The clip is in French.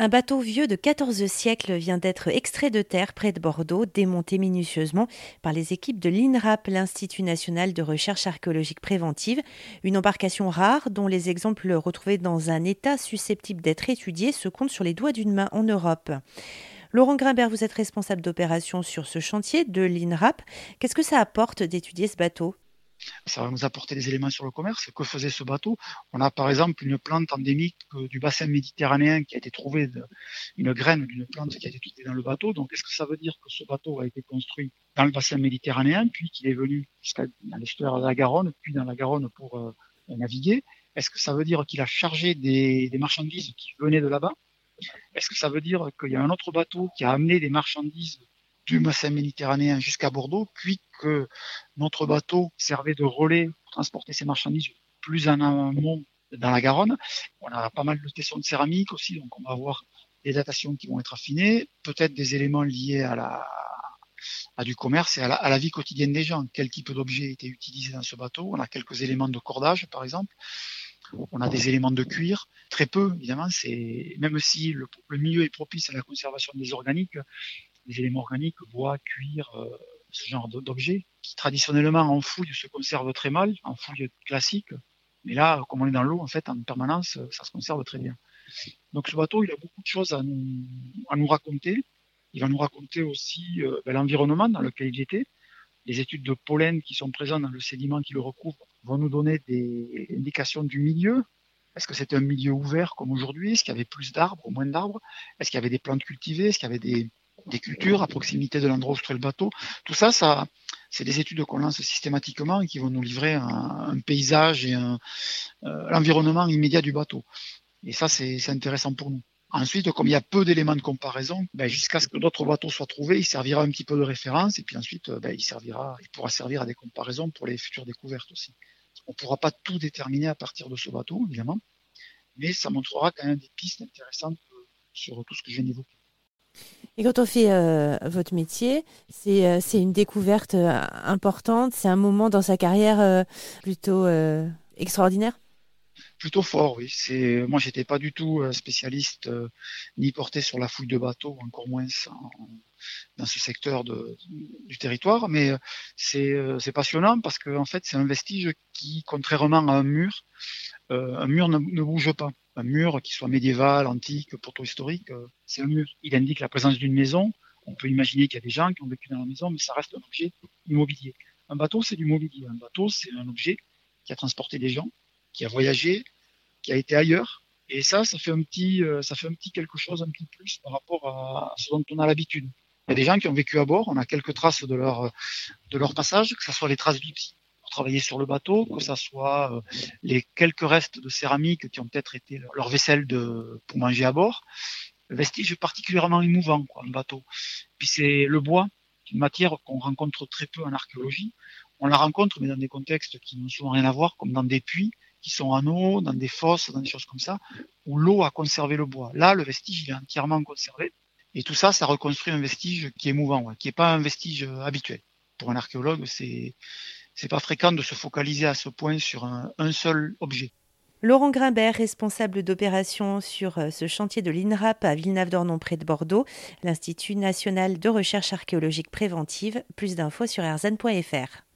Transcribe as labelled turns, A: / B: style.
A: Un bateau vieux de 14 siècles vient d'être extrait de terre près de Bordeaux, démonté minutieusement par les équipes de l'INRAP, l'Institut national de recherche archéologique préventive. Une embarcation rare dont les exemples retrouvés dans un état susceptible d'être étudié se comptent sur les doigts d'une main en Europe. Laurent Grimbert, vous êtes responsable d'opération sur ce chantier de l'INRAP. Qu'est-ce que ça apporte d'étudier ce bateau?
B: Ça va nous apporter des éléments sur le commerce. Que faisait ce bateau? On a par exemple une plante endémique euh, du bassin méditerranéen qui a été trouvée, une graine d'une plante qui a été trouvée dans le bateau. Donc est-ce que ça veut dire que ce bateau a été construit dans le bassin méditerranéen, puis qu'il est venu jusqu'à l'estuaire de la Garonne, puis dans la Garonne pour euh, naviguer? Est-ce que ça veut dire qu'il a chargé des marchandises qui venaient de là-bas? Est-ce que ça veut dire qu'il y a un autre bateau qui a amené des marchandises du bassin méditerranéen jusqu'à Bordeaux, puis que notre bateau servait de relais pour transporter ces marchandises plus en amont dans la Garonne. On a pas mal de tessons de céramique aussi, donc on va avoir des datations qui vont être affinées, peut-être des éléments liés à la à du commerce et à la, à la vie quotidienne des gens. Quel type d'objet était utilisé dans ce bateau? On a quelques éléments de cordage, par exemple. On a des éléments de cuir, très peu évidemment. C'est même si le, milieu est propice à la conservation des organiques, des éléments organiques, bois, cuir, euh, ce genre d'objets, qui traditionnellement en fouille se conservent très mal, en fouille classique. Mais là, comme on est dans l'eau, en fait, en permanence, ça se conserve très bien. Donc ce bateau, il a beaucoup de choses à nous, à nous raconter. Il va nous raconter aussi euh, ben, l'environnement dans lequel il était. Les études de pollen qui sont présentes dans le sédiment qui le recouvre vont nous donner des indications du milieu. Est-ce que c'était un milieu ouvert comme aujourd'hui? Est-ce qu'il y avait plus d'arbres ou moins d'arbres? Est-ce qu'il y avait des plantes cultivées? Est-ce qu'il y avait des, des cultures à proximité de l'endroit où se trouve le bateau. Tout ça, ça, c'est des études qu'on lance systématiquement et qui vont nous livrer un, paysage et un, euh, l'environnement immédiat du bateau. Et ça, c'est intéressant pour nous. Ensuite, comme il y a peu d'éléments de comparaison, ben, jusqu'à ce que d'autres bateaux soient trouvés, il servira un petit peu de référence et puis ensuite, ben, il servira, il pourra servir à des comparaisons pour les futures découvertes aussi. On ne pourra pas tout déterminer à partir de ce bateau, évidemment, mais ça montrera quand même des pistes intéressantes sur tout ce que je viens d'évoquer.
A: Et quand on fait euh, votre métier, c'est euh, une découverte euh, importante, c'est un moment dans sa carrière plutôt extraordinaire?
B: Plutôt fort, oui. C'est moi, j'étais pas du tout spécialiste ni porté sur la fouille de bateaux, encore moins dans ce secteur de, du territoire, mais c'est passionnant parce que en fait, c'est un vestige qui, contrairement à un mur, un mur ne bouge pas un mur qui soit médiéval, antique, proto-historique, euh, c'est un mur. Il indique la présence d'une maison. On peut imaginer qu'il y a des gens qui ont vécu dans la maison, mais ça reste un objet immobilier. Un bateau, c'est du mobilier. Un bateau, c'est un objet qui a transporté des gens, qui a voyagé, qui a été ailleurs. Et ça, ça fait un petit, euh, ça fait un petit quelque chose, un petit plus par rapport à ce dont on a l'habitude. Il y a des gens qui ont vécu à bord. On a quelques traces de leur, de leur passage, que ce soit les traces d'outils travailler sur le bateau, que ça soit euh, les quelques restes de céramique qui ont peut-être été leur vaisselle de, pour manger à bord. Le vestige particulièrement émouvant, quoi, un bateau. Puis c'est le bois, une matière qu'on rencontre très peu en archéologie. On la rencontre, mais dans des contextes qui n'ont souvent rien à voir, comme dans des puits qui sont en eau, dans des fosses, dans des choses comme ça, où l'eau a conservé le bois. Là, le vestige, il est entièrement conservé. Et tout ça, ça reconstruit un vestige qui est mouvant, qui n'est pas un vestige euh, habituel. Pour un archéologue, c'est c'est pas fréquent de se focaliser à ce point sur un, seul objet.
A: Laurent Grimbert, responsable d'opération sur euh, ce chantier de l'INRAP à Villeneuve-d'Ornon près de Bordeaux, l'Institut national de recherche archéologique préventive. Plus d'infos sur erzan.fr.